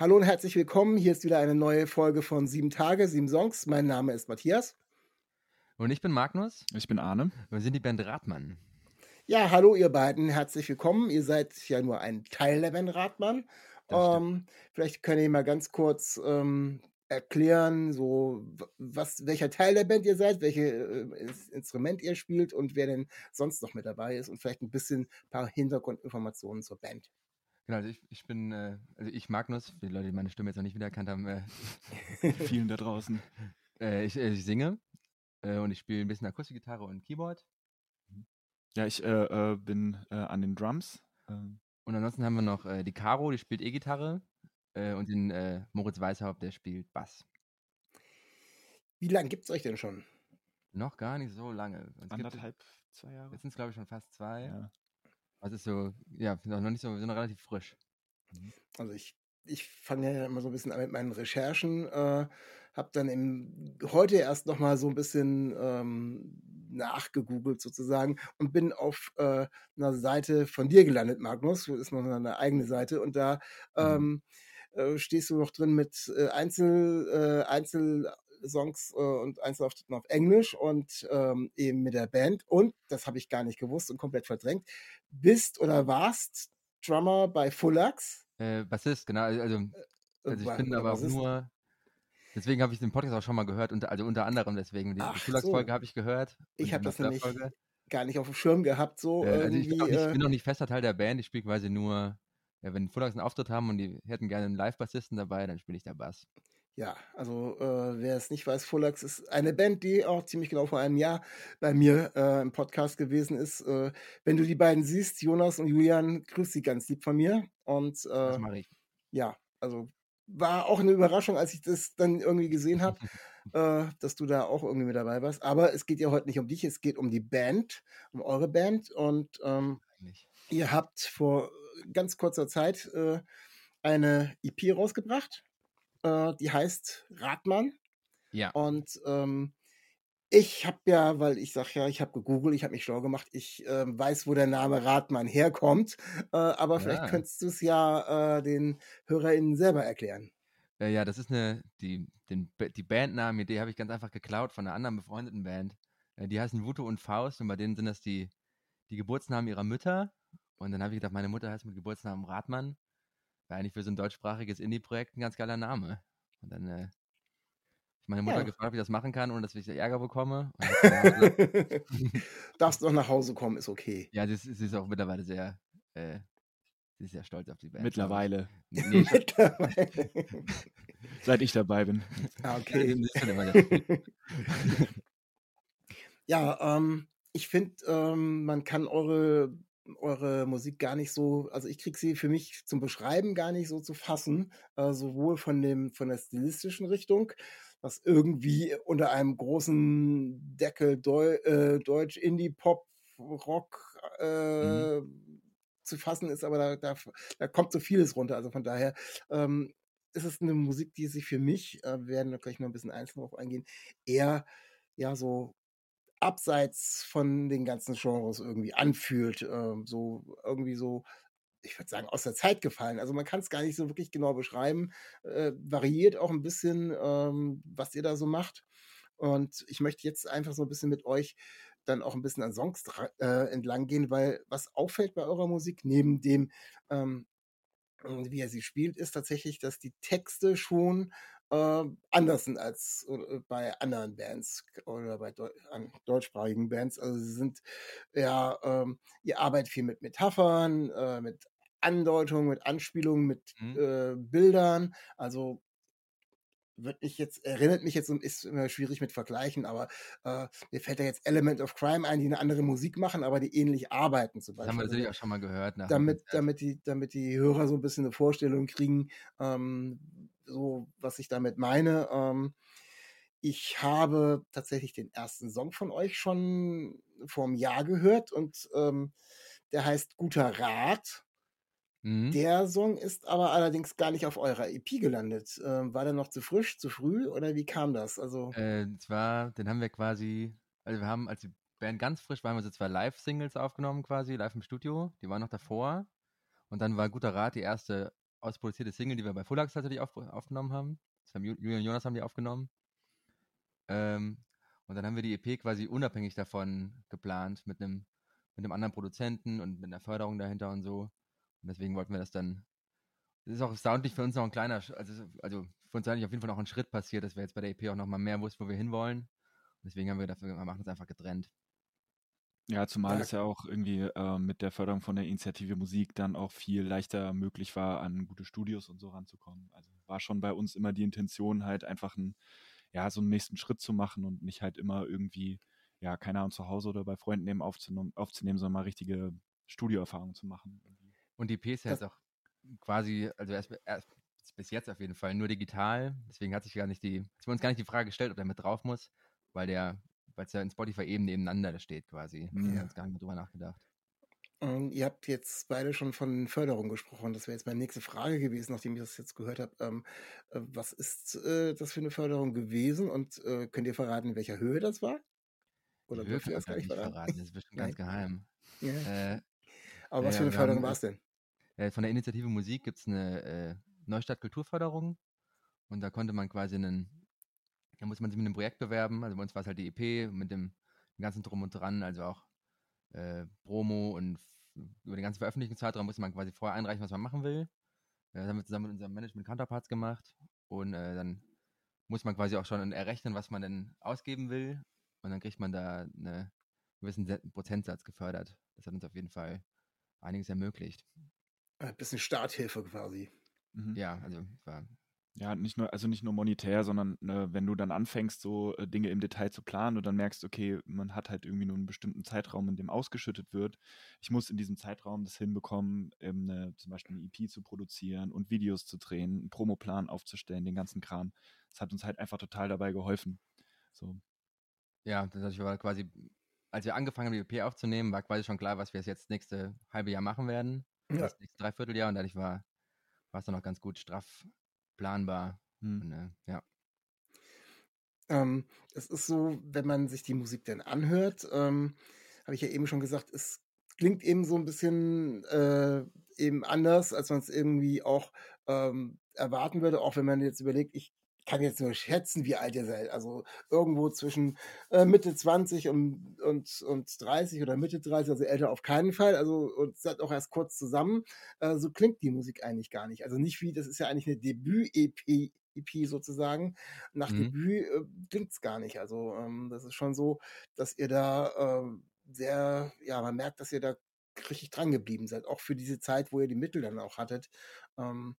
Hallo und herzlich willkommen. Hier ist wieder eine neue Folge von Sieben Tage, Sieben Songs. Mein Name ist Matthias. Und ich bin Magnus. Ich bin Arne. Wir sind die Band Radmann. Ja, hallo ihr beiden, herzlich willkommen. Ihr seid ja nur ein Teil der Band Radmann. Ähm, vielleicht könnt ihr mal ganz kurz ähm, erklären, so was, welcher Teil der Band ihr seid, welches äh, Instrument ihr spielt und wer denn sonst noch mit dabei ist und vielleicht ein bisschen ein paar Hintergrundinformationen zur Band. Genau, also ich, ich bin, äh, also ich Magnus, für die Leute, die meine Stimme jetzt noch nicht wiedererkannt haben, äh, Vielen da draußen. äh, ich, äh, ich singe äh, und ich spiele ein bisschen Akustikgitarre und Keyboard. Ja, ich äh, äh, bin äh, an den Drums. Ähm, Und ansonsten haben wir noch äh, die Caro, die spielt E-Gitarre äh, und den äh, Moritz Weishaupt, der spielt Bass. Wie lange gibt es euch denn schon? Noch gar nicht so lange. Uns anderthalb, zwei Jahre. Jetzt sind es, glaube ich, schon fast zwei. Ja. Also ist so, ja, noch nicht so, wir sind noch relativ frisch. Also ich, ich fange ja immer so ein bisschen an mit meinen Recherchen, äh, habe dann im, heute erst noch mal so ein bisschen ähm, nachgegoogelt sozusagen und bin auf äh, einer Seite von dir gelandet, Magnus. Das ist noch eine eigene Seite und da ähm, äh, stehst du noch drin mit äh, Einzel, äh, Einzelsongs äh, und Einzelauftritten auf Englisch und ähm, eben mit der Band und, das habe ich gar nicht gewusst und komplett verdrängt, bist oder warst Drummer bei Fullax. Äh, Bassist, genau. Also, also also ich Wa- bin aber auch Bassist. nur, deswegen habe ich den Podcast auch schon mal gehört, unter, also unter anderem deswegen. Die Schulagsfolge so. habe ich gehört. Ich habe das nämlich gar nicht auf dem Schirm gehabt, so Äh, also ich bin, nicht, äh, bin auch nicht fester Teil der Band, ich spiele quasi nur, ja, wenn Fullax einen Auftritt haben und die hätten gerne einen Live-Bassisten dabei, dann spiele ich der Bass. Ja, also äh, wer es nicht weiß, Fullax ist eine Band, die auch ziemlich genau vor einem Jahr bei mir äh, im Podcast gewesen ist. Äh, wenn du die beiden siehst, Jonas und Julian, grüß sie ganz lieb von mir. Und Das äh, mache ich. ja, also war auch eine Überraschung, als ich das dann irgendwie gesehen habe, äh, dass du da auch irgendwie mit dabei warst. Aber es geht ja heute nicht um dich, es geht um die Band, um eure Band. Und ähm. Ihr habt vor ganz kurzer Zeit äh, eine EP rausgebracht, äh, die heißt Radmann. Ja. Und ähm, ich habe ja, weil ich sage ja, ich habe gegoogelt, ich habe mich schlau gemacht, ich ähm, weiß, wo der Name Radmann herkommt. Äh, aber vielleicht Ja. könntest du es ja äh, den HörerInnen selber erklären. Äh, ja, das ist eine, die, den, die Bandnamen-Idee habe ich ganz einfach geklaut von einer anderen befreundeten Band. Äh, die heißen Wuto und Faust und bei denen sind das die, die Geburtsnamen ihrer Mütter. Und dann habe ich gedacht, meine Mutter heißt mit Geburtsnamen Radmann. War eigentlich für so ein deutschsprachiges Indie-Projekt ein ganz geiler Name. Und dann äh, ich meine Mutter Ja. gefragt, ob ich das machen kann, ohne dass ich Ärger bekomme. Darfst noch nach Hause kommen, ist okay. ja, sie ist, sie ist auch mittlerweile sehr, äh, sie ist sehr stolz auf die Band. Mittlerweile, Nee, Mittlerweile. seit ich dabei bin. Ah, ja, okay. Ja, ähm, ich finde, ähm, man kann eure, eure Musik gar nicht so, also ich kriege sie für mich zum Beschreiben gar nicht so zu fassen, äh, sowohl von dem, von der stilistischen Richtung, was irgendwie unter einem großen Deckel Deu äh, Deutsch, Indie, Pop, Rock äh, zu fassen ist, aber da, da, da kommt so vieles runter. Also von daher ähm, ist es eine Musik, die sich für mich, äh, wir werden da gleich noch ein bisschen einzeln drauf eingehen, eher ja so abseits von den ganzen Genres irgendwie anfühlt. ähm, so irgendwie so, ich würde sagen, aus der Zeit gefallen. Also man kann es gar nicht so wirklich genau beschreiben. Äh, variiert auch ein bisschen, ähm, was ihr da so macht. Und ich möchte jetzt einfach so ein bisschen mit euch dann auch ein bisschen an Songs äh, entlang gehen, weil was auffällt bei eurer Musik, neben dem, ähm, wie er sie spielt, ist tatsächlich, dass die Texte schon äh, anders sind als äh, bei anderen Bands oder bei Deu an deutschsprachigen Bands. Also sie sind ja, ähm, ihr arbeitet viel mit Metaphern, äh, mit Andeutungen, mit Anspielungen, mit Mhm. äh, Bildern. Also wird mich jetzt, erinnert mich jetzt, und ist immer schwierig mit Vergleichen, aber äh, mir fällt da jetzt Element of Crime ein, die eine andere Musik machen, aber die ähnlich arbeiten zum Das Beispiel. haben wir natürlich auch schon mal gehört. Damit, damit, die, damit die Hörer so ein bisschen eine Vorstellung kriegen, ähm, so was ich damit meine. Ähm, ich habe tatsächlich den ersten Song von euch schon vor einem Jahr gehört und ähm, der heißt Guter Rat. Mhm. Der Song ist aber allerdings gar nicht auf eurer EP gelandet. Ähm, war der noch zu frisch, zu früh oder wie kam das? Also, Äh, zwar, den haben wir quasi, also wir haben, als die Band ganz frisch war, haben wir so zwei Live-Singles aufgenommen quasi, live im Studio. Die waren noch davor. Und dann war Guter Rat die erste ausproduzierte Single, die wir bei Fullax tatsächlich auf, aufgenommen haben. Das haben Ju- Julian und Jonas haben die aufgenommen. Ähm, und dann haben wir die EP quasi unabhängig davon geplant mit einem mit einem anderen Produzenten und mit einer Förderung dahinter und so. Und deswegen wollten wir das dann. Das ist auch soundlich für uns noch ein kleiner, also, also für uns eigentlich auf jeden Fall noch ein Schritt passiert, dass wir jetzt bei der EP auch noch mal mehr wussten, wo wir hinwollen. Und deswegen haben wir dafür, wir machen uns einfach getrennt. Ja, zumal Ja. es ja auch irgendwie äh, mit der Förderung von der Initiative Musik dann auch viel leichter möglich war, an gute Studios und so ranzukommen. Also war schon bei uns immer die Intention, halt einfach ein, ja, so einen nächsten Schritt zu machen und nicht halt immer irgendwie, ja, keine Ahnung, zu Hause oder bei Freunden eben aufzunehmen, aufzunehmen sondern mal richtige Studioerfahrungen zu machen. Und die EP ist ja Das- jetzt auch quasi, also erst, erst bis jetzt auf jeden Fall nur digital. Deswegen hat sich gar nicht die, hat uns gar nicht die Frage gestellt, ob der mit drauf muss, weil der, weil es ja in Spotify eben nebeneinander steht quasi. Wir Mhm. haben uns gar nicht mehr drüber nachgedacht. ähm, ihr habt jetzt beide schon von Förderung gesprochen. Das wäre jetzt meine nächste Frage gewesen, nachdem ich das jetzt gehört habe. Ähm, äh, was ist äh, das für eine Förderung gewesen und äh, könnt ihr verraten, in welcher Höhe das war? Oder dürft ihr das ich gar gar nicht verraten? verraten, das ist bestimmt ganz geheim. Ja. Äh, Aber was ja, für eine Förderung war es denn? Äh, von der Initiative Musik gibt es eine äh, Neustadt Kulturförderung und da konnte man quasi einen, da muss man sich mit einem Projekt bewerben. Also bei uns war es halt die EP mit dem, dem ganzen Drum und Dran, also auch äh, Promo und über den ganzen Veröffentlichungszeitraum muss man quasi vorher einreichen, was man machen will. Äh, Das haben wir zusammen mit unserem Management Counterparts gemacht und äh, dann muss man quasi auch schon errechnen, was man denn ausgeben will und dann kriegt man da einen gewissen Se- Prozentsatz gefördert. Das hat uns auf jeden Fall einiges ermöglicht. Ein bisschen Starthilfe quasi. Mhm. Ja, also es war Ja, nicht nur, also nicht nur monetär, sondern ne, wenn du dann anfängst, so äh, Dinge im Detail zu planen und dann merkst, okay, man hat halt irgendwie nur einen bestimmten Zeitraum, in dem ausgeschüttet wird. Ich muss in diesem Zeitraum das hinbekommen, ähm, ne, zum Beispiel eine EP zu produzieren und Videos zu drehen, einen Promoplan aufzustellen, den ganzen Kram. Das hat uns halt einfach total dabei geholfen. So. Ja, das war quasi, als wir angefangen haben, die EP aufzunehmen, war quasi schon klar, was wir jetzt nächste halbe Jahr machen werden. Ja. Das nächste Dreivierteljahr und dadurch war, war es dann noch ganz gut straff planbar. Hm. Und, äh, ja. Ähm, es ist so, wenn man sich die Musik dann anhört, ähm, habe ich ja eben schon gesagt, es klingt eben so ein bisschen äh, eben anders, als man es irgendwie auch ähm, erwarten würde, auch wenn man jetzt überlegt, ich kann jetzt nur schätzen, wie alt ihr seid. Also irgendwo zwischen äh, Mitte 20 und, und, und 30 oder Mitte 30, also älter auf keinen Fall. Also und seid auch erst kurz zusammen. Äh, so klingt die Musik eigentlich gar nicht. Also nicht wie, das ist ja eigentlich eine Debüt-EP EP sozusagen. Nach Mhm. Debüt äh, klingt es gar nicht. Also ähm, das ist schon so, dass ihr da ähm, sehr, ja, man merkt, dass ihr da richtig dran geblieben seid, auch für diese Zeit, wo ihr die Mittel dann auch hattet, ähm,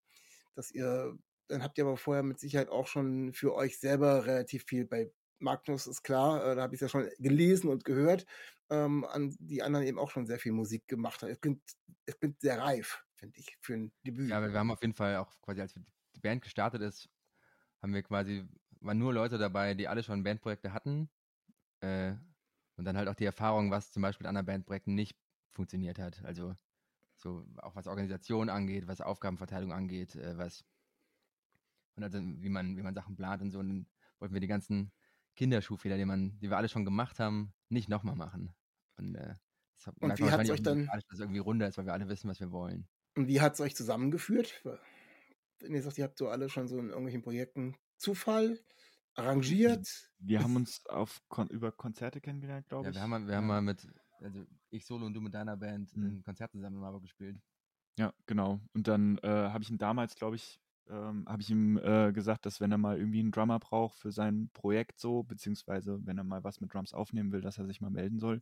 dass ihr, dann habt ihr aber vorher mit Sicherheit auch schon für euch selber relativ viel bei Magnus ist klar, äh, da habe ich es ja schon gelesen und gehört, ähm, an die anderen eben auch schon sehr viel Musik gemacht haben. Es klingt, es klingt sehr reif, finde ich, für ein Debüt. ja, wir haben auf jeden Fall auch quasi, als die Band gestartet ist, haben wir quasi, waren nur Leute dabei, die alle schon Bandprojekte hatten. Äh, und dann halt auch die Erfahrung, was zum Beispiel in anderen Bandprojekten nicht funktioniert hat. Also so auch was Organisation angeht, was Aufgabenverteilung angeht, äh, was und also wie man, wie man Sachen plant und so. Und dann wollten wir die ganzen Kinderschuhfehler, die man, die wir alle schon gemacht haben, nicht nochmal machen. Und, äh, das hat- Und wie hat's wahrscheinlich euch dann- musikalisch, dass es irgendwie runder ist, weil wir alle wissen, was wir wollen. Und wie hat es euch zusammengeführt? Wenn ihr sagt, ihr habt so alle schon so in irgendwelchen Projekten Zufall, arrangiert? Wir haben uns auf Kon über Konzerte kennengelernt, glaube Ja, ich. wir haben, mal- wir haben mal mit, also ich solo und du mit deiner Band Mhm. ein Konzert zusammen in Marburg gespielt. Ja, genau. Und dann äh, habe ich ihn damals, glaube ich, ähm, habe ich ihm äh, gesagt, dass wenn er mal irgendwie einen Drummer braucht für sein Projekt so, beziehungsweise wenn er mal was mit Drums aufnehmen will, dass er sich mal melden soll,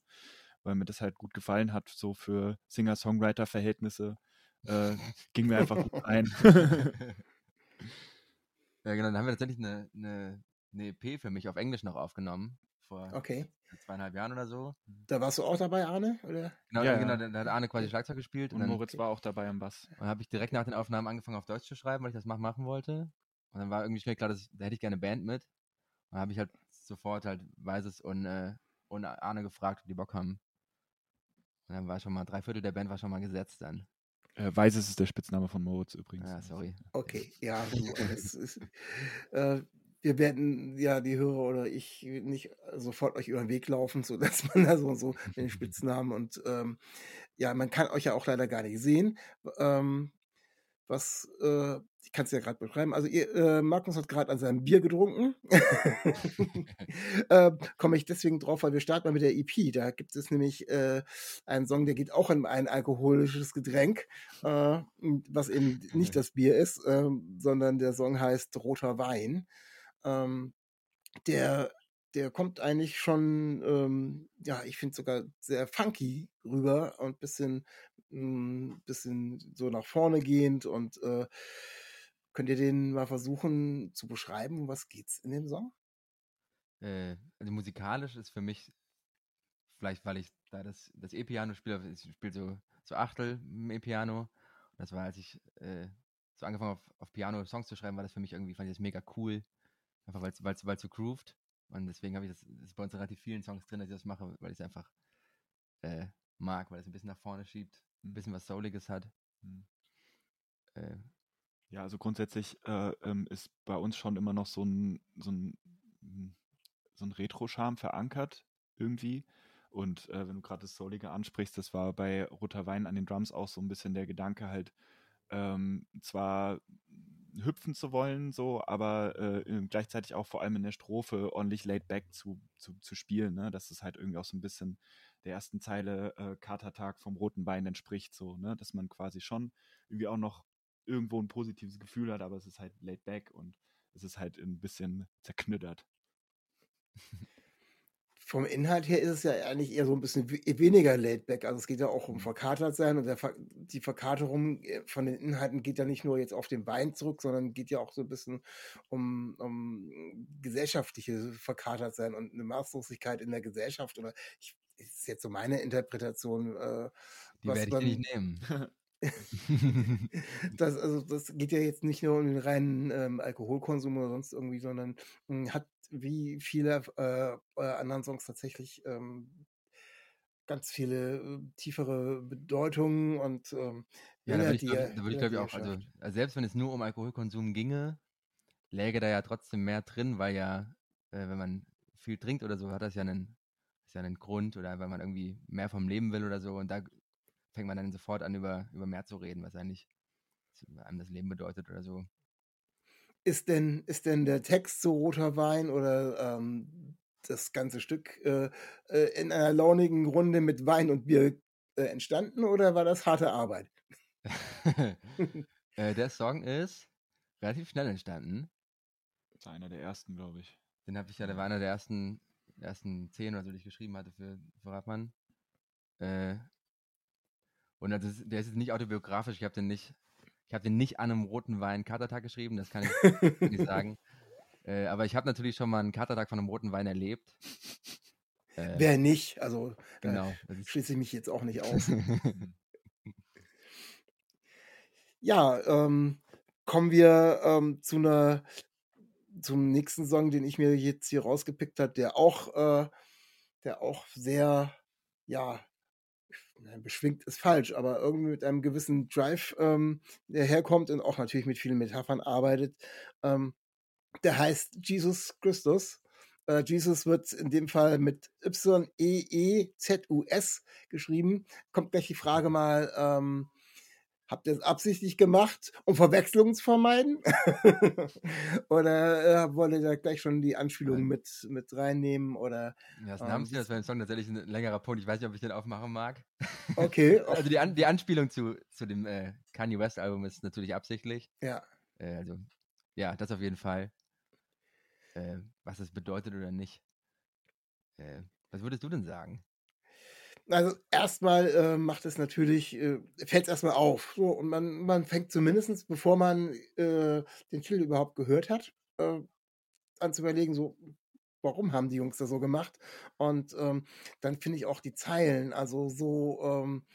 weil mir das halt gut gefallen hat, so für Singer-Songwriter-Verhältnisse. Äh, ging mir einfach gut ein. Ja, genau, dann haben wir tatsächlich eine, eine, eine EP für mich auf Englisch noch aufgenommen, vor Okay. zweieinhalb Jahren oder so. Da warst du auch dabei, Arne? Oder? Genau, Ja, genau da, hat Arne quasi Schlagzeug gespielt und Und dann Moritz war auch dabei am Bass. Und dann habe ich direkt nach den Aufnahmen angefangen auf Deutsch zu schreiben, weil ich das mach, machen wollte. Und dann war irgendwie schnell klar, dass ich, da hätte ich gerne eine Band mit. Und dann habe ich halt sofort halt Weises und, äh, und Arne gefragt, ob die Bock haben. Und dann war schon mal, drei Viertel der Band war schon mal gesetzt dann. Äh, Weises ist der Spitzname von Moritz übrigens. Ja, sorry. Okay, ja, du, es ist, äh, wir werden ja die Hörer oder ich nicht sofort euch über den Weg laufen, so dass man da so und so mit den Spitznamen und ähm, ja, man kann euch ja auch leider gar nicht sehen. Ähm, was, äh, ich kann es ja gerade beschreiben. Also ihr, äh, Markus hat gerade an seinem Bier getrunken. äh, Komme ich deswegen drauf, weil wir starten mal mit der EP. Da gibt es nämlich äh, einen Song, der geht auch in ein alkoholisches Getränk, äh, was eben nicht das Bier ist, ähm, sondern der Song heißt Roter Wein. Ähm, der, der kommt eigentlich schon, ähm, ja, ich finde sogar sehr funky rüber und bisschen, mh, bisschen so nach vorne gehend und äh, könnt ihr den mal versuchen zu beschreiben? Um Was geht's in dem Song? Äh, also musikalisch ist für mich, vielleicht weil ich da das, das E-Piano spiele, ich spiele so, so Achtel im E-Piano. Das war, als ich äh, so angefangen habe, auf, auf Piano Songs zu schreiben, war das für mich irgendwie, fand ich das mega cool. Einfach weil es weil's, weil's so grooved. Und deswegen habe ich das, das ist bei uns relativ vielen Songs drin, dass ich das mache, weil ich es einfach äh, mag, weil es ein bisschen nach vorne schiebt, ein bisschen was Souliges hat. Mhm. Äh, Ja, also grundsätzlich äh, ähm, ist bei uns schon immer noch so ein, so ein, mm, so ein Retro-Charme verankert irgendwie. Und äh, wenn du gerade das Soulige ansprichst, das war bei Roter Wein an den Drums auch so ein bisschen der Gedanke halt, ähm, zwar hüpfen zu wollen, so, aber äh, gleichzeitig auch vor allem in der Strophe ordentlich laid back zu, zu, zu spielen, ne? dass es halt irgendwie auch so ein bisschen der ersten Zeile äh, Katertag vom roten Wein entspricht, so, ne? dass man quasi schon irgendwie auch noch irgendwo ein positives Gefühl hat, aber es ist halt laid back und es ist halt ein bisschen zerknüttert. Vom Inhalt her ist es ja eigentlich eher so ein bisschen we- weniger laid back. Also es geht ja auch um verkatert sein und der, Ver- die Verkaterung äh, von den Inhalten geht ja nicht nur jetzt auf den Wein zurück, sondern geht ja auch so ein bisschen um, um gesellschaftliche verkatert sein und eine Maßlosigkeit in der Gesellschaft. Oder ich, ist jetzt so meine Interpretation. Äh, die was werde ich man- dir nicht nehmen. das, also, das geht ja jetzt nicht nur um den reinen ähm, Alkoholkonsum oder sonst irgendwie, sondern mh, hat wie viele äh, äh, anderen Songs tatsächlich ähm, ganz viele äh, tiefere Bedeutungen und ähm, Ja, da würde ich, glaub, da würd ich glaube ich auch, also, also selbst wenn es nur um Alkoholkonsum ginge, läge da ja trotzdem mehr drin, weil ja, äh, wenn man viel trinkt oder so, hat das ja einen, ist ja einen Grund oder wenn man irgendwie mehr vom Leben will oder so. Und da fängt man dann sofort an, über, über mehr zu reden, was eigentlich einem das Leben bedeutet oder so. Ist denn, ist denn der Text zu Roter Wein oder ähm, das ganze Stück äh, äh, in einer launigen Runde mit Wein und Bier äh, entstanden oder war das harte Arbeit? äh, der Song ist relativ schnell entstanden. Das war einer der ersten, glaube ich. Den habe ich ja, der war einer der ersten, ersten zehn oder so, die ich geschrieben hatte für, für Radmann. Äh, und das ist, der ist jetzt nicht autobiografisch, ich habe den nicht, ich habe den nicht an einem roten Wein Katertag geschrieben, das kann ich nicht sagen. Äh, aber ich habe natürlich schon mal einen Katertag von einem roten Wein erlebt. Äh, Wer nicht? Also genau. Das ist, schließe ich mich jetzt auch nicht aus. Ja, ähm, kommen wir ähm, zu einer zum nächsten Song, den ich mir jetzt hier rausgepickt habe, der auch, äh, der auch sehr, ja, nein, beschwingt ist falsch, aber irgendwie mit einem gewissen Drive ähm, der herkommt und auch natürlich mit vielen Metaphern arbeitet. Ähm, der heißt Jesus Christus. Äh, Jesus wird in dem Fall mit Y-E-E-Z-U-S geschrieben. Kommt gleich die Frage mal, ähm, Habt ihr es absichtlich gemacht, um Verwechslungen zu vermeiden? oder äh, wollt ihr da gleich schon die Anspielung mit, mit reinnehmen? Oder, Ja, das ähm, Namenslied, das wäre im Song tatsächlich ein längerer Punkt. Ich weiß nicht, ob ich den aufmachen mag. Okay, Also die, An die Anspielung zu, zu dem äh, Kanye West Album ist natürlich absichtlich. ja. Äh, also, ja, das auf jeden Fall. Äh, was es bedeutet oder nicht. Äh, was würdest du denn sagen? Also erstmal äh, macht es natürlich, äh, fällt es erstmal auf. So, und man, man fängt zumindest, bevor man äh, den Titel überhaupt gehört hat, äh, an zu überlegen, so, warum haben die Jungs das so gemacht? Und ähm, dann finde ich auch die Zeilen, also so ähm,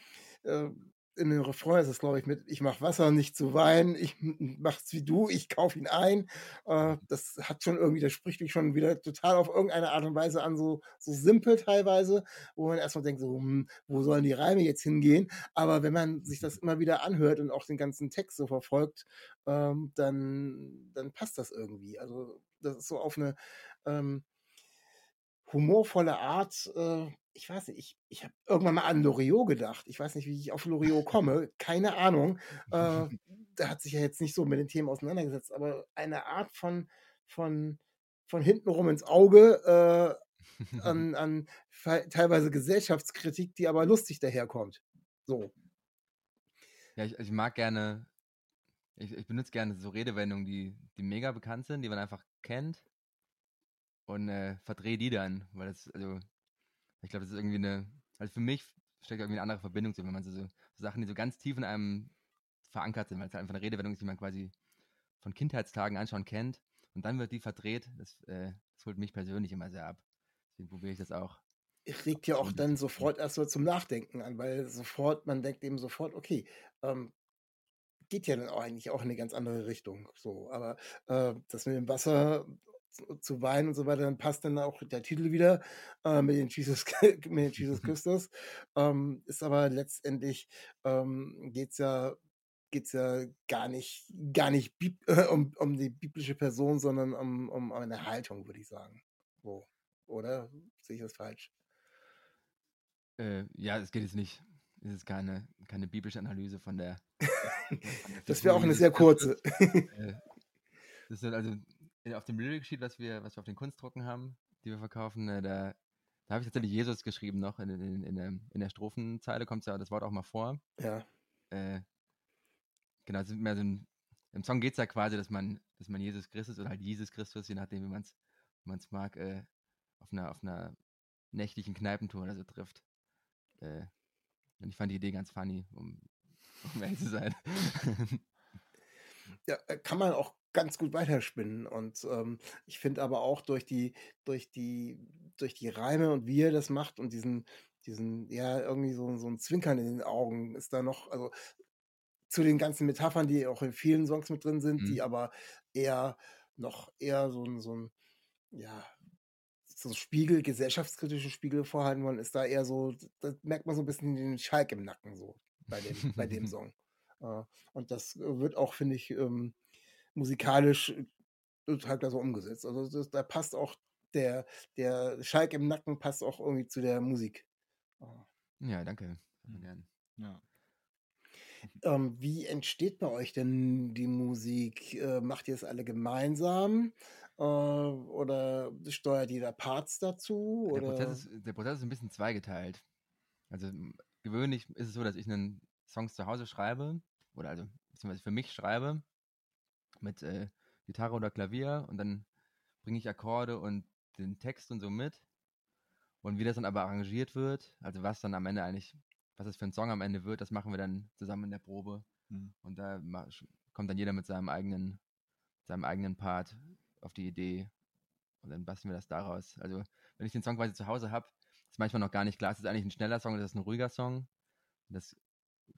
äh, in den Refrain ist es, glaube ich, mit Ich mach Wasser nicht zu Wein, ich mach's wie du, ich kauf ihn ein. Äh, das hat schon irgendwie, das spricht mich schon wieder total auf irgendeine Art und Weise an, so, so simpel teilweise, wo man erstmal denkt, so, hm, wo sollen die Reime jetzt hingehen? Aber wenn man sich das immer wieder anhört und auch den ganzen Text so verfolgt, ähm, dann, dann passt das irgendwie. Also das ist so auf eine ähm, humorvolle Art. Äh, ich weiß nicht, ich, ich habe irgendwann mal an Loriot gedacht. Ich weiß nicht, wie ich auf Loriot komme. Keine Ahnung. Äh, der hat sich ja jetzt nicht so mit den Themen auseinandergesetzt, aber eine Art von, von, von hintenrum ins Auge äh, an, an teilweise Gesellschaftskritik, die aber lustig daherkommt. So. Ja, ich, ich mag gerne, ich, ich benutze gerne so Redewendungen, die, die mega bekannt sind, die man einfach kennt und äh, verdrehe die dann, weil das, also, ich glaube, das ist irgendwie eine, also für mich steckt irgendwie eine andere Verbindung zu, wenn man so, so Sachen, die so ganz tief in einem verankert sind, weil es halt einfach eine Redewendung ist, die man quasi von Kindheitstagen anschauen kennt und dann wird die verdreht, das, äh, das holt mich persönlich immer sehr ab. Deswegen probiere ich das auch. regt ja auch dann sofort erstmal zum Nachdenken an, weil sofort, man denkt eben sofort, okay, ähm, geht ja dann auch eigentlich auch in eine ganz andere Richtung. So, aber äh, das mit dem Wasser zu, zu Wein und so weiter, dann passt dann auch der Titel wieder äh, mit den Jesus, mit den Jesus Christus. Ähm, ist aber letztendlich ähm, geht's ja geht's ja gar nicht, gar nicht äh, um, um die biblische Person, sondern um, um eine Haltung, würde ich sagen. So. Oder sehe ich das falsch? Äh, ja, es geht jetzt nicht, es ist keine, keine biblische Analyse von der. von der Das wäre auch eine sehr kurze. Äh, das ist also auf dem Lyric Sheet, was wir, was wir auf den Kunstdrucken haben, die wir verkaufen, äh, da, da habe ich tatsächlich Jesus geschrieben noch. In, in, in, der, in der Strophenzeile kommt ja das Wort auch mal vor. ja. Äh, genau, es ist mehr so ein, im Song geht es ja quasi, dass man, dass man Jesus Christus oder halt Jesus Christus, je nachdem, wie man es wie man's mag, äh, auf einer, auf einer nächtlichen Kneipentour oder so trifft. Äh, und ich fand die Idee ganz funny, um, um ehrlich zu sein. ja, äh, kann man auch ganz gut weiterspinnen. Und ähm, ich finde aber auch durch die, durch die, durch die Reime und wie er das macht und diesen, diesen, ja, irgendwie so, so ein Zwinkern in den Augen ist da noch, also zu den ganzen Metaphern, die auch in vielen Songs mit drin sind, die Mhm. aber eher noch eher so ein, so ein, ja, so Spiegel, gesellschaftskritische Spiegel vorhalten wollen, ist da eher so, da merkt man so ein bisschen den Schalk im Nacken so bei dem, bei dem Song. Äh, Und das wird auch, finde ich, ähm, musikalisch äh, total klasse umgesetzt. Also das, da passt auch der, der Schalk im Nacken passt auch irgendwie zu der Musik. Äh, ja, danke. Sehr gern. Ja. Ähm, wie entsteht bei euch denn die Musik? Äh, macht ihr es alle gemeinsam? Äh, oder steuert jeder Parts dazu? Der? Prozess, ist, der Prozess ist ein bisschen zweigeteilt. Also gewöhnlich ist es so, dass ich einen Songs zu Hause schreibe, oder also beziehungsweise für mich schreibe, mit äh, Gitarre oder Klavier und dann bringe ich Akkorde und den Text und so mit. Und wie das dann aber arrangiert wird, also was dann am Ende eigentlich, was das für ein Song am Ende wird, das machen wir dann zusammen in der Probe. Mhm. Und da kommt dann jeder mit seinem eigenen, seinem eigenen Part auf die Idee. Und dann basteln wir das daraus. Also, wenn ich den Song quasi zu Hause habe, ist manchmal noch gar nicht klar, ist das eigentlich ein schneller Song oder ist das ein ruhiger Song? Das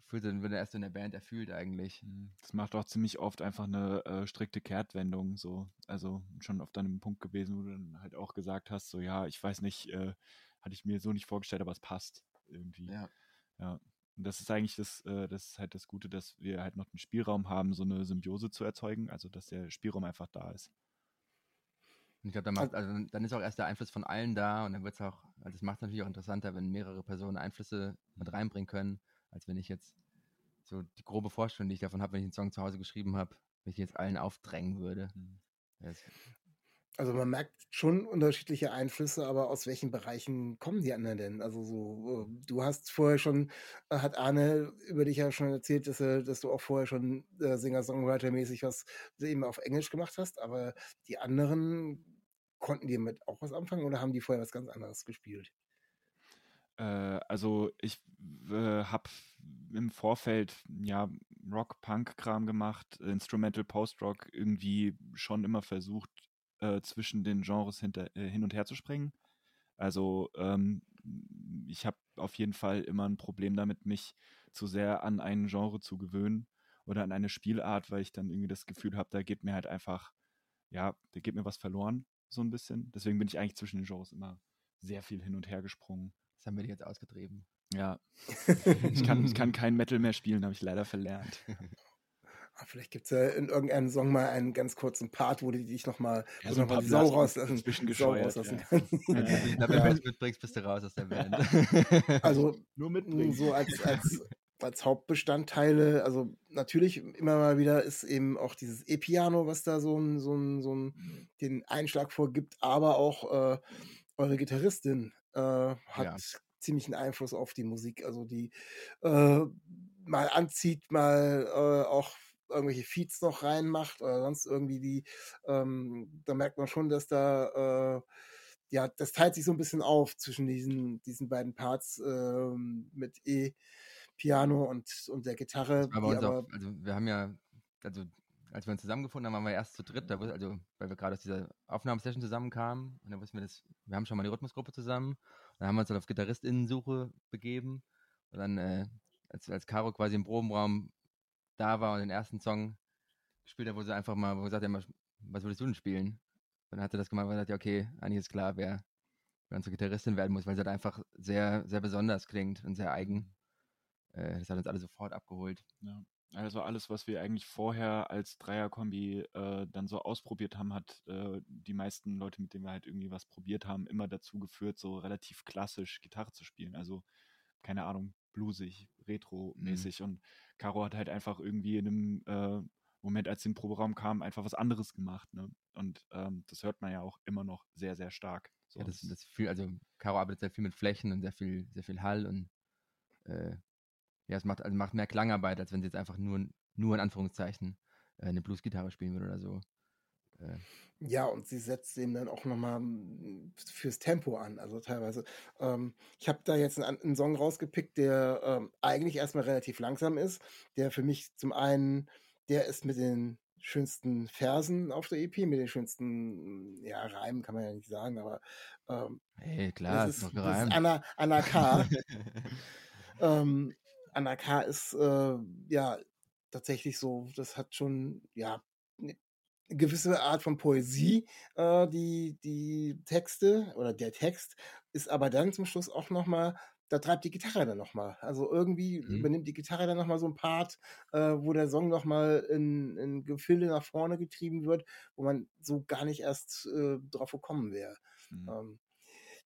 fühlt dann, wird dann erst in der Band erfühlt eigentlich. Mhm. Das macht auch ziemlich oft einfach eine äh, strikte Kehrtwendung, so. Also schon oft an einem Punkt gewesen, wo du dann halt auch gesagt hast, so, ja, ich weiß nicht, äh, hatte ich mir so nicht vorgestellt, aber es passt irgendwie. Ja. Ja. Und das ist eigentlich das, äh, das ist halt das Gute, dass wir halt noch den Spielraum haben, so eine Symbiose zu erzeugen, also dass der Spielraum einfach da ist. Und ich glaube, dann, macht- also, dann- dann ist auch erst der Einfluss von allen da und dann wird es auch, also das macht es natürlich auch interessanter, wenn mehrere Personen Einflüsse mit reinbringen können, als wenn ich jetzt so die grobe Vorstellung, die ich davon habe, wenn ich einen Song zu Hause geschrieben habe, wenn ich jetzt allen aufdrängen würde. Mhm. Also man merkt schon unterschiedliche Einflüsse, aber aus welchen Bereichen kommen die anderen denn? Also so, äh, du hast vorher schon, äh, hat Arne über dich ja schon erzählt, dass, dass du auch vorher schon äh, Singer-Songwriter-mäßig was eben auf Englisch gemacht hast, aber die anderen konnten die mit auch was anfangen oder haben die vorher was ganz anderes gespielt? Äh, also ich äh, habe im Vorfeld ja Rock-Punk-Kram gemacht, Instrumental Post-Rock irgendwie schon immer versucht, äh, zwischen den Genres hinter, äh, hin und her zu springen. Also ähm, ich habe auf jeden Fall immer ein Problem damit, mich zu sehr an ein Genre zu gewöhnen oder an eine Spielart, weil ich dann irgendwie das Gefühl habe, da geht mir halt einfach, ja, da geht mir was verloren, so ein bisschen. Deswegen bin ich eigentlich zwischen den Genres immer sehr viel hin und her gesprungen. Das haben wir jetzt ausgetrieben. Ja, ich kann, ich kann kein Metal mehr spielen, habe ich leider verlernt. Ah, Vielleicht gibt es ja in irgendeinem Song mal einen ganz kurzen Part, wo du dich nochmal Ja, so noch ein mal paar die Sau rauslassen, Sau rauslassen ja. kann. Wenn du Ja. was mitbringst, bist du raus aus der Band. Also Nur mitbringen. so als, als, als Hauptbestandteile, also natürlich immer mal wieder ist eben auch dieses E-Piano, was da so ein, so ein, so ein, den Einschlag vorgibt, aber auch äh, eure Gitarristin äh, hat Ja. ziemlichen Einfluss auf die Musik, also die äh, mal anzieht, mal äh, auch irgendwelche Feeds noch reinmacht oder sonst irgendwie die, ähm, da merkt man schon, dass da äh, ja, das teilt sich so ein bisschen auf zwischen diesen, diesen beiden Parts ähm, mit E-Piano und, und der Gitarre. Aber, aber auch, also wir haben ja, also als wir uns zusammengefunden haben, waren wir erst zu dritt, da, also weil wir gerade aus dieser Aufnahmesession zusammenkamen und dann wussten wir das, wir haben schon mal die Rhythmusgruppe zusammen, dann haben wir uns dann auf GitarristInnensuche begeben und dann, äh, als, als Caro quasi im Probenraum da war und den ersten Song gespielt hat, wo sie einfach mal, wo sie sagte, ja, was würdest du denn spielen? Und dann hat sie das gemacht und gesagt, ja, okay, eigentlich ist klar, wer, wer unsere Gitarristin werden muss, weil sie halt einfach sehr, sehr besonders klingt und sehr eigen. Äh, das hat uns alle sofort abgeholt. Ja. Also alles, was wir eigentlich vorher als Dreierkombi äh, dann so ausprobiert haben, hat äh, die meisten Leute, mit denen wir halt irgendwie was probiert haben, immer dazu geführt, so relativ klassisch Gitarre zu spielen. Also, keine Ahnung, bluesig, retro-mäßig. Und Caro hat halt einfach irgendwie in einem äh, Moment, als sie in den Proberaum kam, einfach was anderes gemacht. Ne? Und ähm, das hört man ja auch immer noch sehr, sehr stark. So, Ja, das, das viel, also Caro arbeitet sehr viel mit Flächen und sehr viel, sehr viel Hall und äh, ja, es macht, also macht mehr Klangarbeit, als wenn sie jetzt einfach nur, nur in Anführungszeichen äh, eine Bluesgitarre spielen würde oder so. Äh, ja, und sie setzt eben dann auch nochmal fürs Tempo an. Also teilweise. Ähm, ich habe da jetzt einen, einen Song rausgepickt, der ähm, eigentlich erstmal relativ langsam ist, der für mich zum einen, der ist mit den schönsten Versen auf der EP, mit den schönsten, ja, Reimen kann man ja nicht sagen, aber ähm, hey, klar, das ist ist, das ist. Anna, Anna K. ähm, Anna K. ist äh, ja tatsächlich so, das hat schon ja eine gewisse Art von Poesie, äh, die, die Texte oder der Text ist aber dann zum Schluss auch nochmal, da treibt die Gitarre dann nochmal. Also irgendwie Mhm. übernimmt die Gitarre dann nochmal so ein Part, äh, wo der Song nochmal in, in Gefilde nach vorne getrieben wird, wo man so gar nicht erst äh, drauf gekommen wäre. Mhm. Ähm,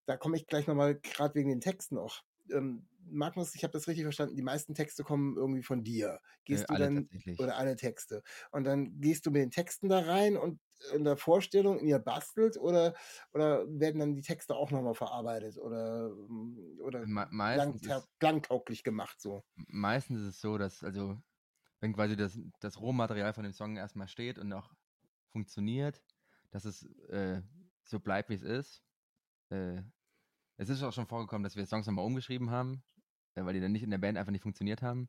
da komme ich gleich nochmal, gerade wegen den Texten auch. Ähm, Magnus, ich habe das richtig verstanden, die meisten Texte kommen irgendwie von dir. Gehst Äh, du dann, oder alle Texte. Und dann gehst du mit den Texten da rein und in der Vorstellung, in ihr bastelt oder, oder werden dann die Texte auch nochmal verarbeitet oder, ähm, oder Me klangtauglich gemacht so. meistens ist es so, dass, also, wenn quasi das, das Rohmaterial von dem Song erstmal steht und auch funktioniert, dass es äh, so bleibt, wie es ist. Äh, es ist auch schon vorgekommen, dass wir Songs nochmal umgeschrieben haben, äh, weil die dann nicht in der Band einfach nicht funktioniert haben.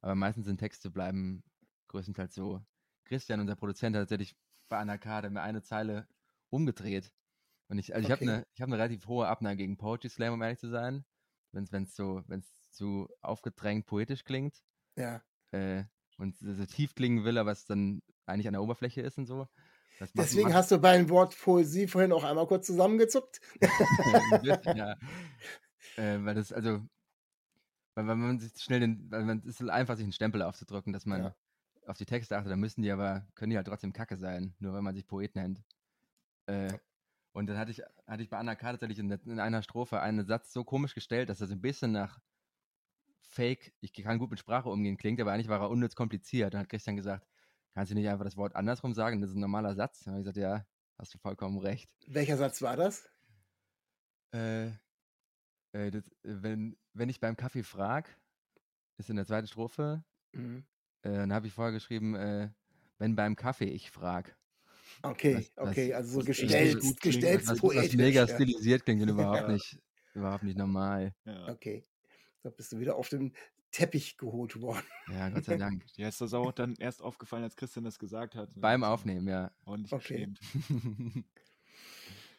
Aber meistens sind Texte bleiben größtenteils so. Christian, unser Produzent, hat tatsächlich bei einer Karte mir eine Zeile umgedreht. Und ich, also ich habe Okay. eine, ich habe eine relativ hohe Abneigung gegen Poetry Slam, um ehrlich zu sein. Wenn es so, wenn es zu aufgedrängt poetisch klingt Ja. äh, und so so tief klingen will, aber es dann eigentlich an der Oberfläche ist und so. Das Deswegen hast du beim Wort Poesie vorhin auch einmal kurz zusammengezuckt. ja. Äh, weil das, also, weil, weil man sich schnell den, weil man es ist einfach, sich einen Stempel aufzudrücken, dass man Ja. auf die Texte achtet, dann müssen die aber, können die halt trotzdem Kacke sein, nur weil man sich Poet nennt. Äh, und dann hatte ich, hatte ich bei Anna K. tatsächlich in, in einer Strophe einen Satz so komisch gestellt, dass so ein bisschen nach fake, ich kann gut mit Sprache umgehen klingt, aber eigentlich war er unnütz kompliziert. Dann hat Christian gesagt, kannst du nicht einfach das Wort andersrum sagen? Das ist ein normaler Satz. Dann habe ich gesagt, ja, hast du vollkommen recht. Welcher Satz war das? Äh, äh, das, wenn, wenn ich beim Kaffee frag, ist in der zweiten Strophe, Mhm. äh, dann habe ich vorher geschrieben, äh, wenn beim Kaffee ich frag. Okay, Das- das- okay, also so das gestellt, gut klingt, gestellt Was, was poetisch. mega ja. stilisiert klingt und überhaupt Ja. nicht, überhaupt nicht normal. Ja. Okay, da bist du wieder auf den Teppich geholt worden. Ja, Gott sei Dank. Ja, ist das auch dann erst aufgefallen, als Christian das gesagt hat. ne? Beim Also Aufnehmen, ja. Ordentlich Okay. geschämt.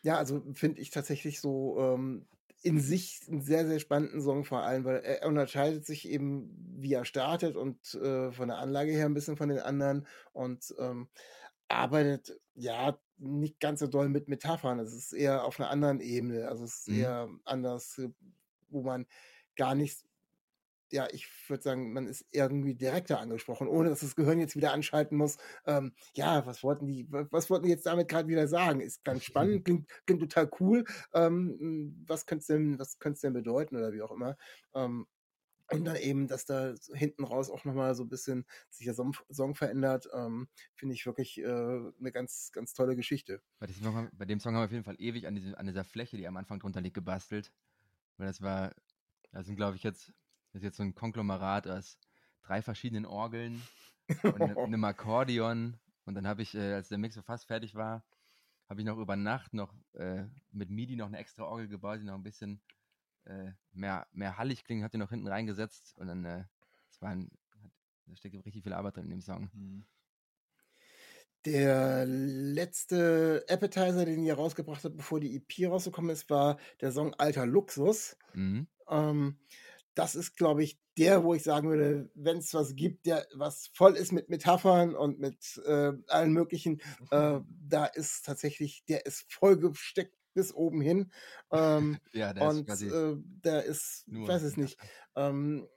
Ja, also finde ich tatsächlich so ähm, in sich einen sehr, sehr spannenden Song vor allem, weil er unterscheidet sich eben, wie er startet und äh, von der Anlage her ein bisschen von den anderen und ähm, arbeitet ja nicht ganz so doll mit Metaphern. Es ist eher auf einer anderen Ebene. Also es ist Mhm. eher anders, wo man gar nicht, ja, ich würde sagen, man ist irgendwie direkter angesprochen, ohne dass das Gehirn jetzt wieder anschalten muss. Ähm, ja, was wollten die, wa- was wollten die jetzt damit gerade wieder sagen? Ist ganz spannend, klingt, klingt total cool. Ähm, was könnte es denn, was könnte es denn bedeuten oder wie auch immer? Ähm, und dann eben, dass da hinten raus auch nochmal so ein bisschen sich der Song, Song verändert, ähm, finde ich wirklich äh, eine ganz, ganz tolle Geschichte. Bei, diesem Song, bei dem Song haben wir auf jeden Fall ewig an, diese, an dieser Fläche, die am Anfang drunter liegt, gebastelt. Weil das war, das sind glaube ich jetzt, das ist jetzt so ein Konglomerat aus drei verschiedenen Orgeln und ne- einem Akkordeon. Und dann habe ich, äh, als der Mix so fast fertig war, habe ich noch über Nacht noch äh, mit MIDI noch eine extra Orgel gebaut, die noch ein bisschen äh, mehr, mehr hallig klingt, hat die noch hinten reingesetzt und dann, äh, das war ein, hat, da steckt richtig viel Arbeit drin in dem Song. Hm. Der letzte Appetizer, den ihr rausgebracht habt, bevor die EP rausgekommen ist, war der Song Alter Luxus. Mhm. Ähm, das ist, glaube ich, der, wo ich sagen würde, wenn es was gibt, der was voll ist mit Metaphern und mit äh, allen möglichen, äh, da ist tatsächlich, der ist voll gesteckt bis oben hin. Ähm, Ja, der ist und quasi äh, der ist, ich nur weiß es nicht, ähm,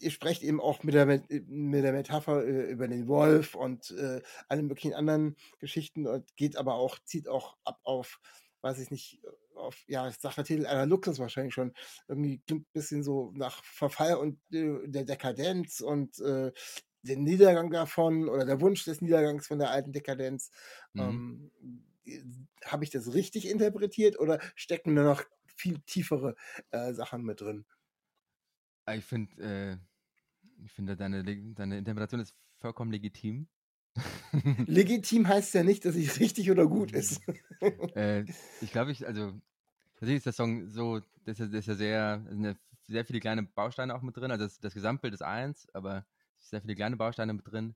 ihr sprecht eben auch mit der, Met- mit der Metapher äh, über den Wolf und äh, alle möglichen anderen Geschichten und geht aber auch, zieht auch ab auf, weiß ich nicht, auf, ja, ich sag der Titel einer Luxus wahrscheinlich schon, irgendwie klingt ein bisschen so nach Verfall und äh, der Dekadenz und äh, den Niedergang davon oder der Wunsch des Niedergangs von der alten Dekadenz. Mhm. Ähm, Habe ich das richtig interpretiert oder stecken da noch viel tiefere äh, Sachen mit drin? Ich finde, äh, ich finde deine, deine Interpretation ist vollkommen legitim. Legitim heißt ja nicht, dass es richtig oder gut ist. äh, ich glaube, ich, also, tatsächlich ist der Song so, das ist, das ist ja sehr, es sind ja sehr viele kleine Bausteine auch mit drin. Also das, das Gesamtbild ist eins, aber es sind sehr viele kleine Bausteine mit drin.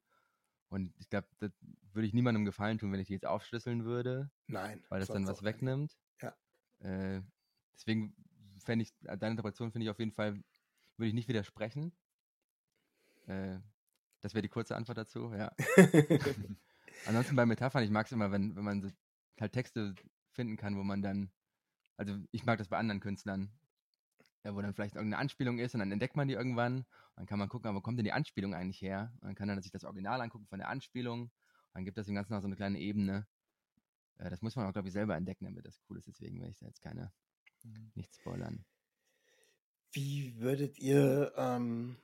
Und ich glaube, das würde ich niemandem gefallen tun, wenn ich die jetzt aufschlüsseln würde, Nein. weil das dann was nicht. wegnimmt. Ja. Äh, deswegen fände ich, deine Interpretation finde ich auf jeden Fall, würde ich nicht widersprechen. Äh, das wäre die kurze Antwort dazu, ja. Ansonsten bei Metaphern, ich mag es immer, wenn, wenn man so halt Texte finden kann, wo man dann, also ich mag das bei anderen Künstlern, ja, wo dann vielleicht irgendeine Anspielung ist und dann entdeckt man die irgendwann. Dann kann man gucken, wo kommt denn die Anspielung eigentlich her? Und dann kann man sich das Original angucken von der Anspielung. Dann gibt das dem Ganzen noch so eine kleine Ebene. Äh, das muss man auch, glaube ich, selber entdecken, damit das cool ist. Deswegen will ich da jetzt keine, nicht spoilern. Wie würdet ihr ähm,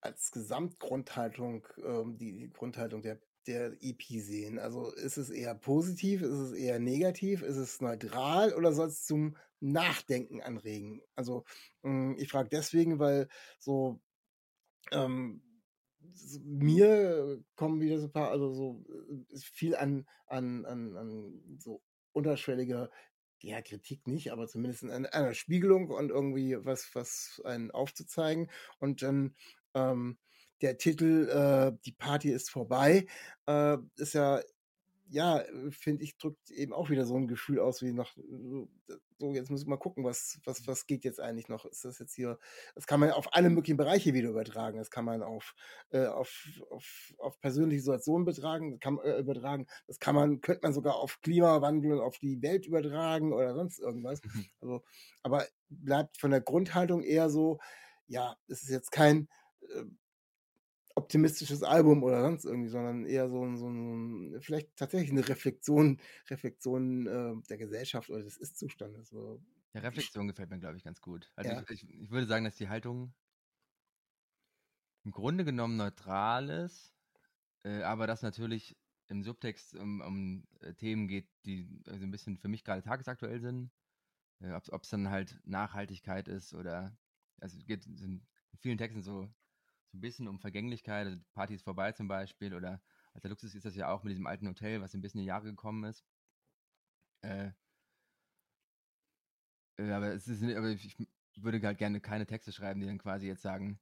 als Gesamtgrundhaltung ähm, die, Grundhaltung der, der EP sehen? Also ist es eher positiv, ist es eher negativ, ist es neutral oder soll es zum Nachdenken anregen? Also mh, ich frage deswegen, weil so ähm, mir kommen wieder so ein paar, also so äh, viel an, an, an, an so unterschwelliger ja, Kritik nicht, aber zumindest in einer Spiegelung und irgendwie was, was einen aufzuzeigen. Und dann ähm, der Titel äh, Die Party ist vorbei, äh, ist ja, ja, finde ich, drückt eben auch wieder so ein Gefühl aus, wie noch, so, so, jetzt muss ich mal gucken, was, was, was geht jetzt eigentlich noch? Ist das jetzt hier, das kann man auf alle möglichen Bereiche wieder übertragen. Das kann man auf, äh, auf, auf, auf persönliche Situationen betragen, kann, äh, übertragen. Das kann man, könnte man sogar auf Klimawandel und auf die Welt übertragen oder sonst irgendwas. Also, aber bleibt von der Grundhaltung eher so, ja, es ist jetzt kein äh, optimistisches Album oder sonst irgendwie, sondern eher so, ein- so ein, vielleicht tatsächlich eine Reflexion, Reflexion äh, der Gesellschaft oder des Ist-Zustandes. So. Ja, Reflexion gefällt mir, glaube ich, ganz gut. Also Ja. ich, ich, ich würde sagen, dass die Haltung im Grunde genommen neutral ist, äh, aber das natürlich im Subtext um, um äh, Themen geht, die also ein bisschen für mich gerade tagesaktuell sind. Äh, Ob es dann halt Nachhaltigkeit ist oder also es geht in vielen Texten so, so ein bisschen um Vergänglichkeit, also Party ist vorbei zum Beispiel oder als der Luxus ist das ja auch mit diesem alten Hotel, was ein bisschen in die Jahre gekommen ist. Äh, äh, aber es ist, aber ich würde halt gerne keine Texte schreiben, die dann quasi jetzt sagen,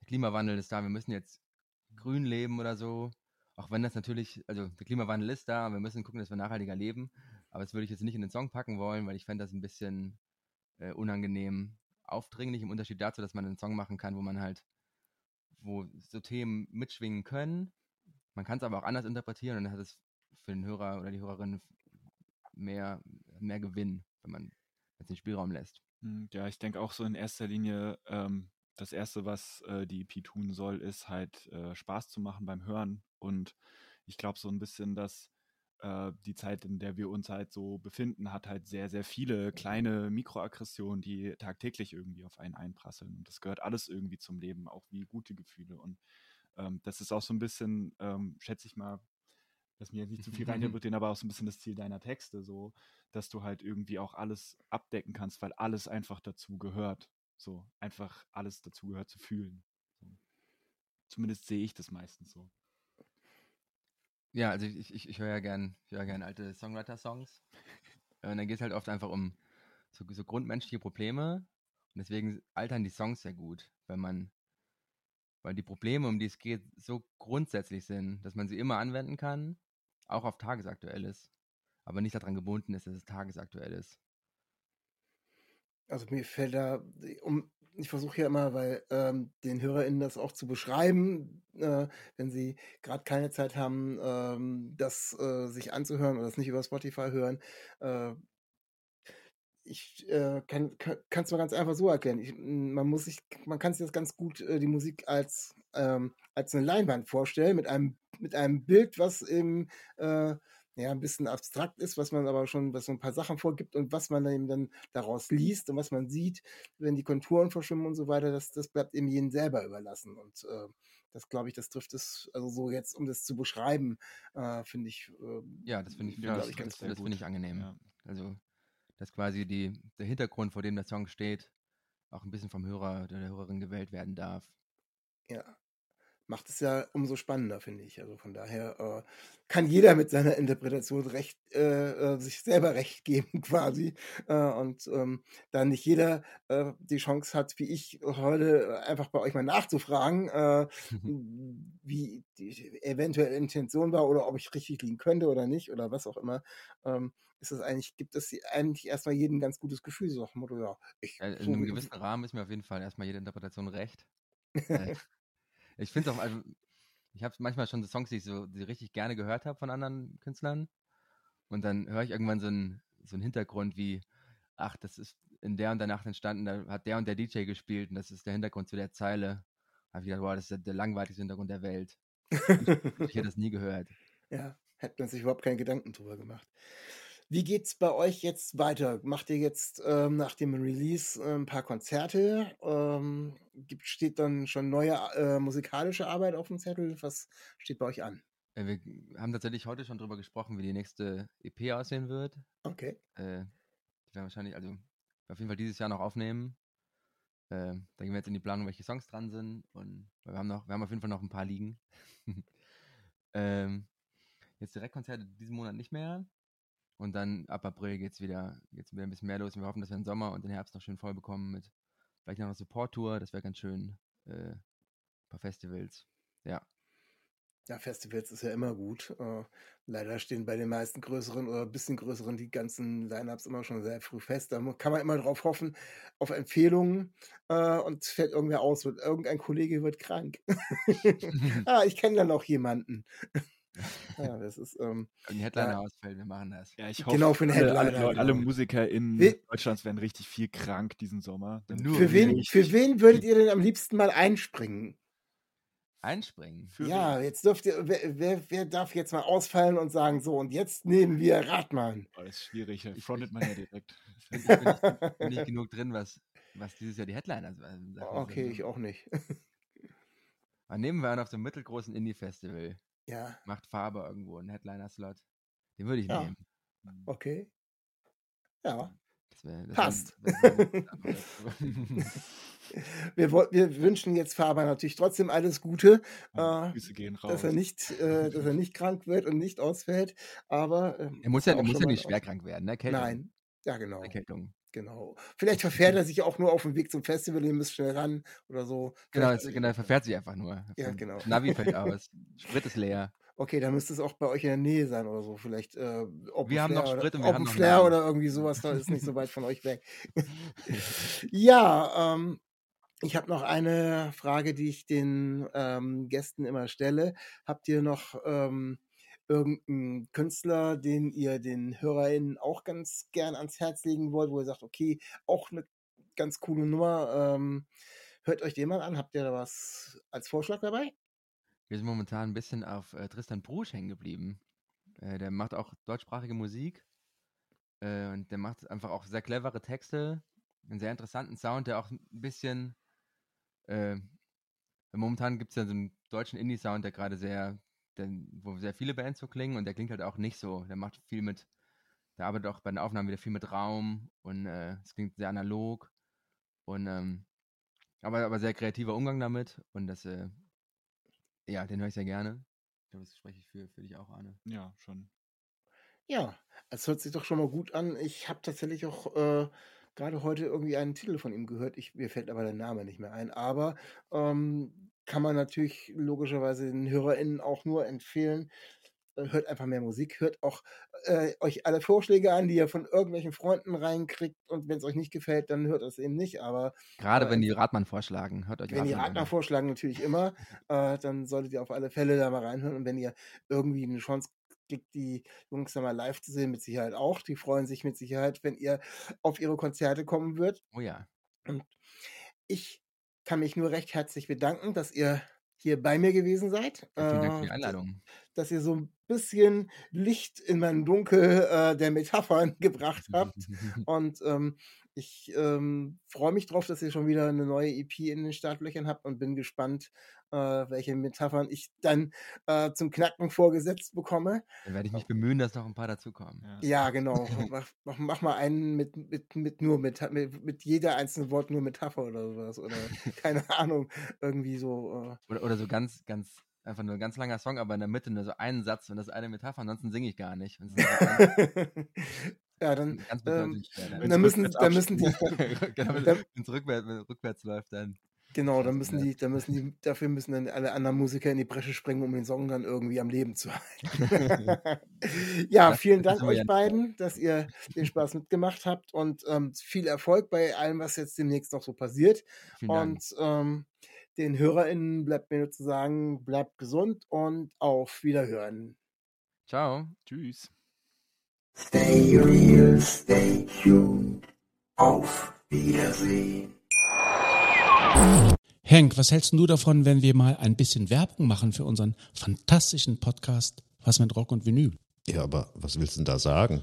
der Klimawandel ist da, wir müssen jetzt grün leben oder so. Auch wenn das natürlich, also der Klimawandel ist da, wir müssen gucken, dass wir nachhaltiger leben. Aber das würde ich jetzt nicht in den Song packen wollen, weil ich fände das ein bisschen äh, unangenehm aufdringlich, im Unterschied dazu, dass man einen Song machen kann, wo man halt, wo so Themen mitschwingen können. Man kann es aber auch anders interpretieren und dann hat es für den Hörer oder die Hörerin mehr, mehr Gewinn, wenn man jetzt den Spielraum lässt. Hm, Ja, ich denke auch so in erster Linie, ähm, das Erste, was äh, die EP tun soll, ist halt äh, Spaß zu machen beim Hören. Und ich glaube so ein bisschen, dass äh, die Zeit, in der wir uns halt so befinden, hat halt sehr, sehr viele kleine Mikroaggressionen, die tagtäglich irgendwie auf einen einprasseln. Und das gehört alles irgendwie zum Leben, auch wie gute Gefühle. Und ähm, das ist auch so ein bisschen, ähm, schätze ich mal, lass mich jetzt nicht zu viel reininterpretieren, aber auch so ein bisschen das Ziel deiner Texte, so, dass du halt irgendwie auch alles abdecken kannst, weil alles einfach dazu gehört. So, einfach alles dazu gehört zu fühlen. So. Zumindest sehe ich das meistens so. Ja, also ich, ich, ich höre ja gern, ich höre gern alte Songwriter-Songs. Und dann geht es halt oft einfach um so, so grundmenschliche Probleme. Und deswegen altern die Songs sehr gut, weil man, weil die Probleme, um die es geht, so grundsätzlich sind, dass man sie immer anwenden kann, auch auf Tagesaktuelles, aber nicht daran gebunden ist, dass es tagesaktuell ist. Also mir fällt da, um, ich versuche ja immer, weil ähm, den HörerInnen das auch zu beschreiben, äh, wenn sie gerade keine Zeit haben, ähm, das äh, sich anzuhören oder das nicht über Spotify hören. Äh, ich äh, kann es mal ganz einfach so erklären. Ich, man muss sich, man kann sich das ganz gut äh, die Musik als ähm, als eine Leinwand vorstellen mit einem mit einem Bild, was eben äh, ja, ein bisschen abstrakt ist, was man aber schon, was so ein paar Sachen vorgibt und was man dann eben dann daraus liest und was man sieht, wenn die Konturen verschwimmen und so weiter, das, das bleibt eben jedem selber überlassen. Und äh, das glaube ich, das trifft es, also so jetzt, um das zu beschreiben, äh, finde ich. Äh, Ja, das finde ich, das, ich, ganz das, das finde ich angenehm. Ja. Also, dass quasi die, der Hintergrund, vor dem der Song steht, auch ein bisschen vom Hörer oder der Hörerin gewählt werden darf. ja, macht es ja umso spannender, finde ich. Also von daher äh, kann jeder mit seiner Interpretation recht, äh, äh, sich selber recht geben quasi. Äh, und ähm, da nicht jeder äh, die Chance hat, wie ich heute, äh, einfach bei euch mal nachzufragen, äh, wie die eventuelle Intention war oder ob ich richtig liegen könnte oder nicht oder was auch immer, ähm, ist es eigentlich, gibt es eigentlich erstmal jedem ein ganz gutes Gefühl, so nach dem Motto, ja, ich in einem gewissen Rahmen ist mir auf jeden Fall erstmal jede Interpretation recht. Ich finde es auch, also, ich habe manchmal schon so Songs, die ich so die richtig gerne gehört habe von anderen Künstlern. Und dann höre ich irgendwann so einen, so einen Hintergrund wie, ach, das ist in der und der Nacht entstanden, da hat der und der DJ gespielt und das ist der Hintergrund zu der Zeile. Da habe ich gedacht, wow, das ist der, der langweiligste Hintergrund der Welt. Ich hätte das nie gehört. Ja, hat man sich überhaupt keine Gedanken drüber gemacht. Wie geht's bei euch jetzt weiter? Macht ihr jetzt ähm, nach dem Release äh, ein paar Konzerte? Ähm, gibt, steht dann schon neue äh, musikalische Arbeit auf dem Zettel? Was steht bei euch an? Äh, Wir haben tatsächlich heute schon drüber gesprochen, wie die nächste EP aussehen wird. Okay. Äh, die werden wahrscheinlich, also auf jeden Fall dieses Jahr noch aufnehmen. Äh, da gehen wir jetzt in die Planung, welche Songs dran sind. Und wir haben noch, wir haben auf jeden Fall noch ein paar liegen. ähm, jetzt Direktkonzerte diesen Monat nicht mehr. Und dann ab April geht es wieder, geht's wieder ein bisschen mehr los. Wir hoffen, dass wir den Sommer und den Herbst noch schön voll bekommen mit vielleicht noch eine Support-Tour. Das wäre ganz schön. Äh, ein paar Festivals. Ja. Ja, Festivals ist ja immer gut. Äh, leider stehen bei den meisten größeren oder ein bisschen größeren die ganzen Lineups immer schon sehr früh fest. Da kann man immer drauf hoffen, auf Empfehlungen äh, und fällt irgendwer aus. Irgendein Kollege wird krank. ah, ich kenne da noch jemanden. Ja, das ist. Ähm, Wenn die Headliner Ja. ausfällt, wir machen das. Ja, ich Genau, hoffe, für den alle, alle, Headliner, Leute- alle genau. Musiker in We- Deutschland werden richtig viel krank diesen Sommer. Nur für, wen, für wen würdet ihr denn am liebsten mal einspringen? Einspringen. Für ja, wen? jetzt dürft ihr, wer, wer, wer darf jetzt mal ausfallen und sagen, so, und jetzt nehmen wir Radmann. Oh, das ist schwierig, Ich- frontet man ja direkt. Ich bin nicht, bin nicht genug drin, was, was dieses Jahr die Headliner Sachen Okay, sind. ich auch nicht. Dann nehmen wir an auf einem mittelgroßen Indie-Festival. Ja, Macht Farbe irgendwo, einen Headliner-Slot. Den würde ich Ja. nehmen. okay. Ja, Das wär, das Passt. Wär, wir, wir wünschen jetzt Faber natürlich trotzdem alles Gute, Ja, äh, Grüße gehen raus. dass er nicht, äh, dass er nicht krank wird und nicht ausfällt. Aber ähm, er muss ja, er muss ja nicht schwer krank werden, ne? Erkältung. Nein, ja genau, Erkältung. Genau. Vielleicht verfährt er sich auch nur auf dem Weg zum Festival, ihr müsst schnell ran oder so. Genau, es, genau, er verfährt sich einfach nur. Ja, genau. Navi fällt aus. Sprit ist leer. Okay, dann müsste es auch bei euch in der Nähe sein oder so. Vielleicht äh, Open Wir haben noch Flair Sprit und oder, wir haben noch Flair oder irgendwie sowas, da ist nicht so weit von euch weg. ja, ähm, ich habe noch eine Frage, die ich den ähm, Gästen immer stelle. Habt ihr noch ähm, irgendeinen Künstler, den ihr den HörerInnen auch ganz gern ans Herz legen wollt, wo ihr sagt, okay, auch eine ganz coole Nummer. Ähm, hört euch den mal an. Habt ihr da was als Vorschlag dabei? Wir sind momentan ein bisschen auf äh, Tristan Brusch hängen geblieben. Äh, der macht auch deutschsprachige Musik. Äh, und der macht einfach auch sehr clevere Texte. Einen sehr interessanten Sound, der auch ein bisschen. Äh, momentan gibt es ja so einen deutschen Indie-Sound, der gerade sehr. Der, wo sehr viele Bands so klingen und der klingt halt auch nicht so. Der macht viel mit. Der arbeitet auch bei den Aufnahmen wieder viel mit Raum und äh, es klingt sehr analog. Und. Ähm, aber, aber sehr kreativer Umgang damit und das. Äh, ja, den höre ich sehr gerne. Ich glaube, das spreche ich für, für dich auch, Arne. Ja, schon. Ja, es hört sich doch schon mal gut an. Ich habe tatsächlich auch äh, gerade heute irgendwie einen Titel von ihm gehört. Ich, mir fällt aber der Name nicht mehr ein. Aber ähm, kann man natürlich logischerweise den HörerInnen auch nur empfehlen. äh, Hört einfach mehr Musik, hört auch äh, euch alle Vorschläge an, die ihr von irgendwelchen Freunden reinkriegt. Und wenn es euch nicht gefällt, dann hört es eben nicht. Aber Gerade äh, wenn die Radmann vorschlagen, hört euch wenn die Radmann an. vorschlagen, natürlich immer, äh, dann solltet ihr auf alle Fälle da mal reinhören. Und wenn ihr irgendwie eine Chance kriegt, die Jungs da mal live zu sehen, mit Sicherheit auch. Die freuen sich mit Sicherheit, wenn ihr auf ihre Konzerte kommen würdet. Oh ja. Und ich kann mich nur recht herzlich bedanken, dass ihr hier bei mir gewesen seid. Vielen Dank für Äh, die Einladung. dass ihr so bisschen Licht in mein Dunkel äh, der Metaphern gebracht habt. Und ähm, ich ähm, freue mich drauf, dass ihr schon wieder eine neue EP in den Startlöchern habt und bin gespannt, äh, welche Metaphern ich dann äh, zum Knacken vorgesetzt bekomme. Dann werde ich mich bemühen, dass noch ein paar dazukommen. Ja. Ja, genau. mach, mach, mach mal einen mit, mit, mit nur Meta mit, mit jeder einzelnen Wort nur Metapher oder sowas. Oder keine Ahnung. Irgendwie so. Äh, Oder, oder so ganz, ganz, einfach nur ein ganz langer Song, aber in der Mitte nur so einen Satz und das ist eine Metapher, ansonsten singe ich gar nicht. Ja, dann, ganz, ähm, dann müssen, dann müssen die, genau, wenn dann- es rückwärts, rückwärts läuft, dann. Genau, dann müssen die, dann müssen die, dafür müssen dann alle anderen Musiker in die Bresche springen, um den Song dann irgendwie am Leben zu halten. ja, Das- vielen Dank euch beiden, dass ihr den Spaß mitgemacht habt und ähm, viel Erfolg bei allem, was jetzt demnächst noch so passiert. Vielen Dank. Und ähm, den HörerInnen bleibt mir nur zu sagen, bleibt gesund und auf Wiederhören. Ciao. Tschüss. Stay real, stay tuned. Auf Wiedersehen. Henk, was hältst du davon, wenn wir mal ein bisschen Werbung machen für unseren fantastischen Podcast Was mit Rock und Vinyl? Ja, aber was willst du denn da sagen?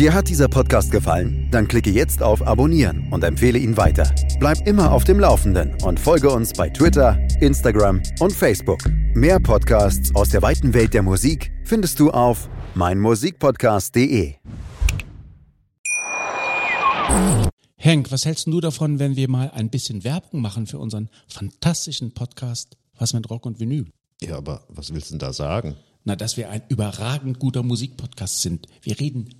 Dir hat dieser Podcast gefallen? Dann klicke jetzt auf Abonnieren und empfehle ihn weiter. Bleib immer auf dem Laufenden und folge uns bei Twitter, Instagram und Facebook. Mehr Podcasts aus der weiten Welt der Musik findest du auf meinmusikpodcast.de. Henk, was hältst du davon, wenn wir mal ein bisschen Werbung machen für unseren fantastischen Podcast Was mit Rock und Vinyl? Ja, aber was willst du denn da sagen? Na, dass wir ein überragend guter Musikpodcast sind. Wir reden